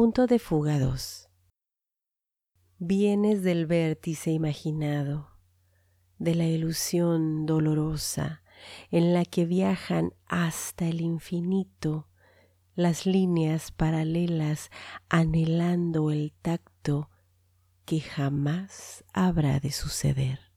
punto de fuga 2. Vienes del vértice imaginado, de la ilusión dolorosa en la que viajan hasta el infinito las líneas paralelas anhelando el tacto que jamás habrá de suceder.